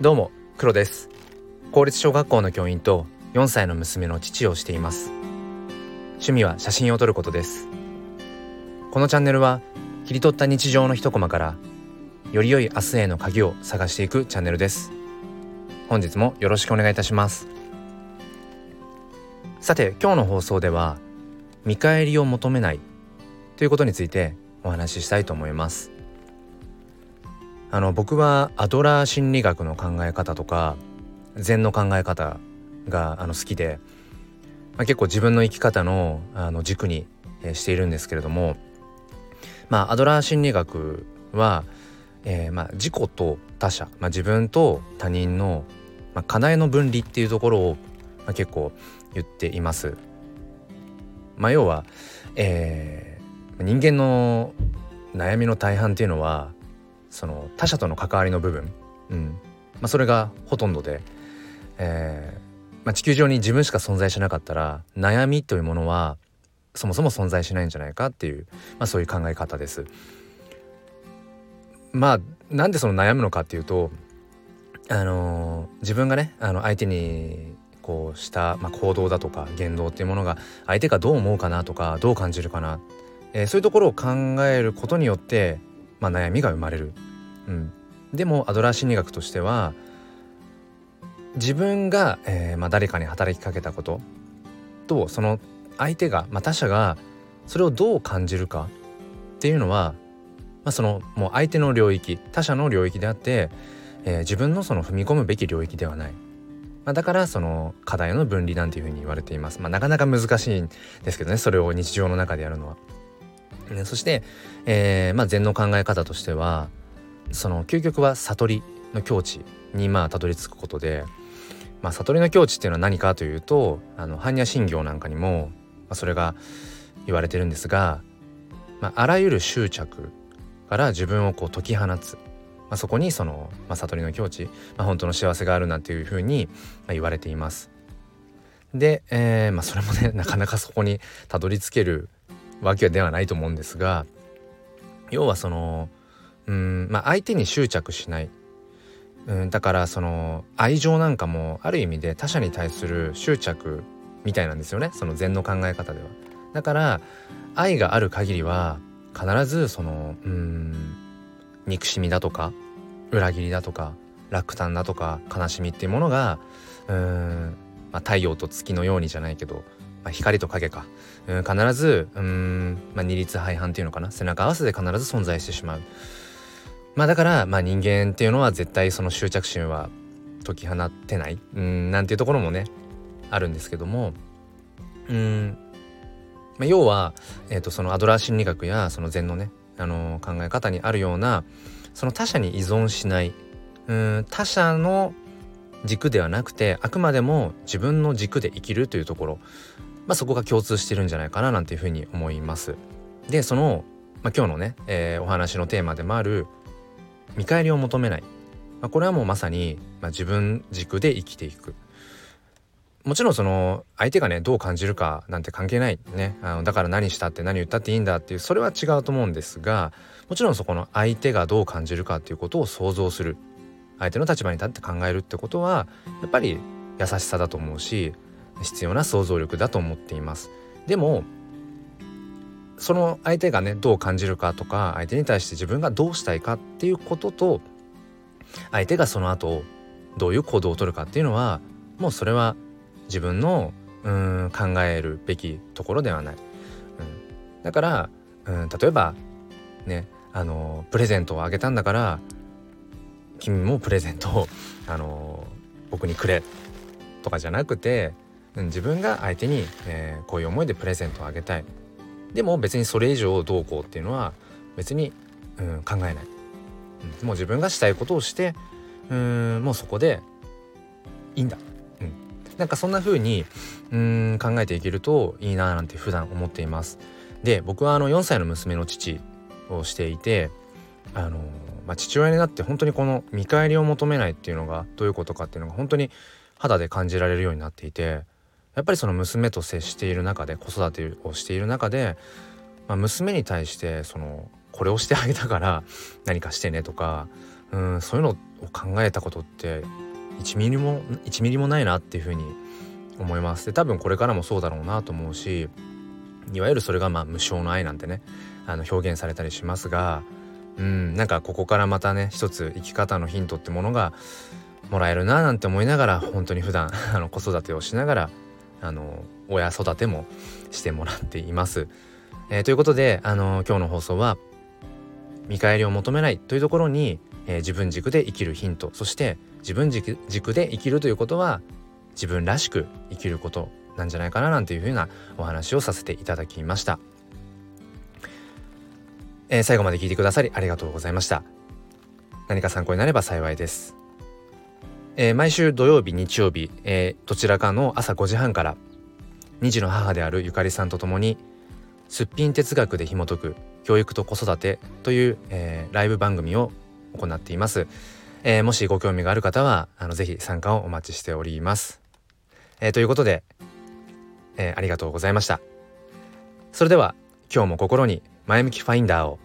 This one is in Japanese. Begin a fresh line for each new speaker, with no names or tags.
どうも黒です。公立小学校の教員と4歳の娘の父をしています。趣味は写真を撮ることです。このチャンネルは切り取った日常の一コマからより良い明日への鍵を探していくチャンネルです。本日もよろしくお願いいたします。さて今日の放送では見返りを求めないということについてお話ししたいと思います。あの僕はアドラー心理学の考え方とか禅の考え方があの好きで、まあ、結構自分の生き方のあの軸に、え、しているんですけれどもまあアドラー心理学は、えー、まあ自己と他者、まあ、自分と他人の、まあ、課題の分離っていうところを、まあ、結構言っています。まあ、要は、えー、人間の悩みの大半っていうのはその他者との関わりの部分、うん。まあ、それがほとんどで、えーまあ、地球上に自分しか存在しなかったら悩みというものはそもそも存在しないんじゃないかっていう、まあ、そういう考え方です。まあなんでその悩むのかっていうとあのー、自分がねあの相手にこうした、まあ、行動だとか言動っていうものが相手がどう思うかなとかどう感じるかな、えー、そういうところを考えることによってまあ、悩みが生まれる、うん、でもアドラー心理学としては自分が、えーまあ、誰かに働きかけたこととその相手が、まあ、他者がそれをどう感じるかっていうのは、まあ、そのもう相手の領域他者の領域であって、えー、自分のその踏み込むべき領域ではない。まあ、だからその課題の分離なんていうふうに言われています。まあ、なかなか難しいんですけどねそれを日常の中でやるのは。そして、えー、まあ、禅の考え方としてはその究極は悟りの境地にまあたどり着くことで、まあ、悟りの境地っていうのは何かというとあの般若心経なんかにも、まあ、それが言われてるんですが、まあ、あらゆる執着から自分をこう解き放つ、まあ、そこにその、まあ、悟りの境地、まあ、本当の幸せがあるなんていうふうに、言われています。で、えーまあ、それもね なかなかそこにたどり着けるわけではないと思うんですが要はそのうんまあ相手に執着しないうんだからその愛情なんかもある意味で他者に対する執着みたいなんですよねその禅の考え方では。だから愛がある限りは必ずそのうん憎しみだとか裏切りだとか落胆だとか悲しみっていうものがうん、まあ、太陽と月のようにじゃないけどまあ、光と影か、うん、必ずうん、まあ、二律背反っていうのかな背中合わせで必ず存在してしまう。まあだから、まあ、人間っていうのは絶対その執着心は解き放ってない。うんなんていうところもねあるんですけども。うん、まあ、要は、えーと、そのアドラー心理学やその禅のね、あのー、考え方にあるようなその他者に依存しない。うん他者の軸ではなくてあくまでも自分の軸で生きるというところ。まあ、そこが共通してるんじゃないかななんていうふうに思います。でその、まあ、今日のね、えー、お話のテーマでもある見返りを求めない、まあ、これはもうまさに、まあ、自分軸で生きていく。もちろんその相手がねどう感じるかなんて関係ないね。あのだから何したって何言ったっていいんだっていうそれは違うと思うんですがもちろんそこの相手がどう感じるかっていうことを想像する。相手の立場に立って考えるってことはやっぱり優しさだと思うし必要な想像力だと思っています。でもその相手がねどう感じるかとか相手に対して自分がどうしたいかっていうことと相手がその後どういう行動をとるかっていうのはもうそれは自分のうん考えるべきところではない。うん、だからうん例えばねあのプレゼントをあげたんだから君もプレゼントを あの僕にくれとかじゃなくてうん自分が相手に、えー、こういう思いでプレゼントをあげたいでも別にそれ以上どうこうっていうのは別に、うん、考えない、うん、もう自分がしたいことをしてうんもうそこでいいんだ、うん、なんかそんな風にうん考えていけるといいななんて普段思っています。で僕はあの4歳の娘の父をしていてあの、まあ、父親になって本当にこの見返りを求めないっていうのがどういうことかっていうのが本当に肌で感じられるようになっていてやっぱりその娘と接している中で子育てをしている中で、まあ、娘に対してそのこれをしてあげたから 何かしてねとかうんそういうのを考えたことって1ミリも1ミリもないなっていうふうに思います。で多分これからもそうだろうなと思うしいわゆるそれがまあ無償の愛なんてねあの表現されたりしますがうんなんかここからまたね一つ生き方のヒントってものがもらえるななんて思いながら本当に普段 あの子育てをしながらあの親育てもしてもらっています。えー、ということであの今日の放送は見返りを求めないというところに、えー、自分軸で生きるヒントそして自分軸軸で生きるということは自分らしく生きることなんじゃないかななんていうふうなお話をさせていただきました。えー、最後まで聞いてくださりありがとうございました。何か参考になれば幸いです。えー、毎週土曜日日曜日、えー、どちらかの朝5時半から2児の母であるゆかりさんと共にすっぴん哲学で紐解く教育と子育てという、えー、ライブ番組を行っています、えー、もしご興味がある方はあのぜひ参加をお待ちしております、えー、ということで、えありがとうございました。それでは今日も心に前向きファインダーを